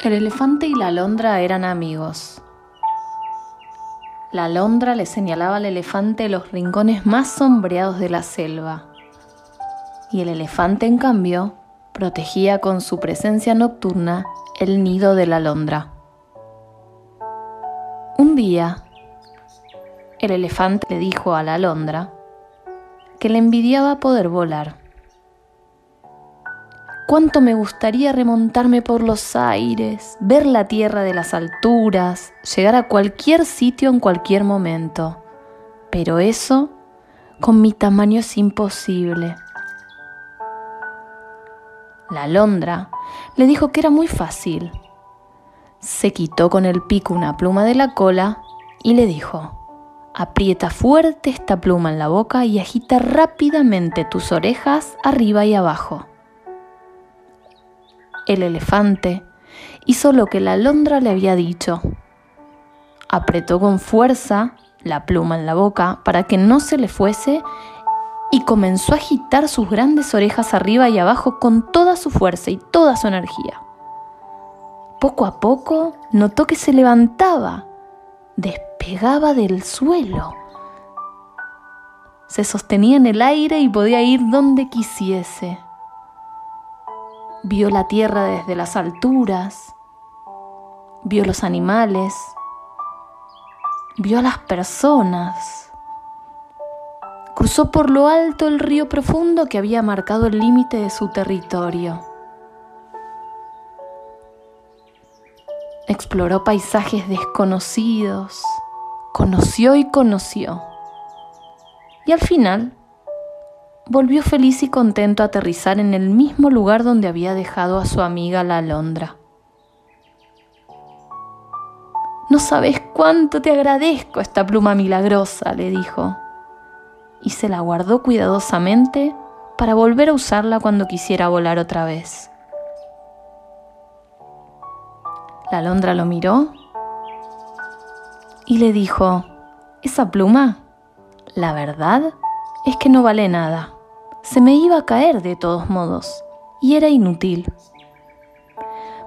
El elefante y la alondra eran amigos. La alondra le señalaba al elefante los rincones más sombreados de la selva. Y el elefante, en cambio, protegía con su presencia nocturna el nido de la alondra. Un día, el elefante le dijo a la alondra que le envidiaba poder volar. Cuánto me gustaría remontarme por los aires, ver la tierra de las alturas, llegar a cualquier sitio en cualquier momento. Pero eso, con mi tamaño, es imposible. La alondra le dijo que era muy fácil. Se quitó con el pico una pluma de la cola y le dijo, aprieta fuerte esta pluma en la boca y agita rápidamente tus orejas arriba y abajo el elefante hizo lo que la alondra le había dicho. Apretó con fuerza la pluma en la boca para que no se le fuese y comenzó a agitar sus grandes orejas arriba y abajo con toda su fuerza y toda su energía. Poco a poco notó que se levantaba, despegaba del suelo, se sostenía en el aire y podía ir donde quisiese vio la tierra desde las alturas, vio los animales, vio a las personas, cruzó por lo alto el río profundo que había marcado el límite de su territorio. Exploró paisajes desconocidos, conoció y conoció. Y al final volvió feliz y contento a aterrizar en el mismo lugar donde había dejado a su amiga la alondra. No sabes cuánto te agradezco esta pluma milagrosa, le dijo, y se la guardó cuidadosamente para volver a usarla cuando quisiera volar otra vez. La alondra lo miró y le dijo, esa pluma, la verdad es que no vale nada se me iba a caer de todos modos y era inútil.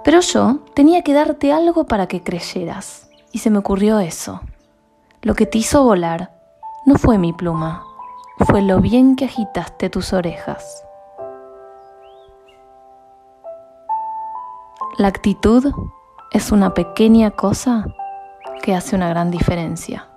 Pero yo tenía que darte algo para que creyeras y se me ocurrió eso. Lo que te hizo volar no fue mi pluma, fue lo bien que agitaste tus orejas. La actitud es una pequeña cosa que hace una gran diferencia.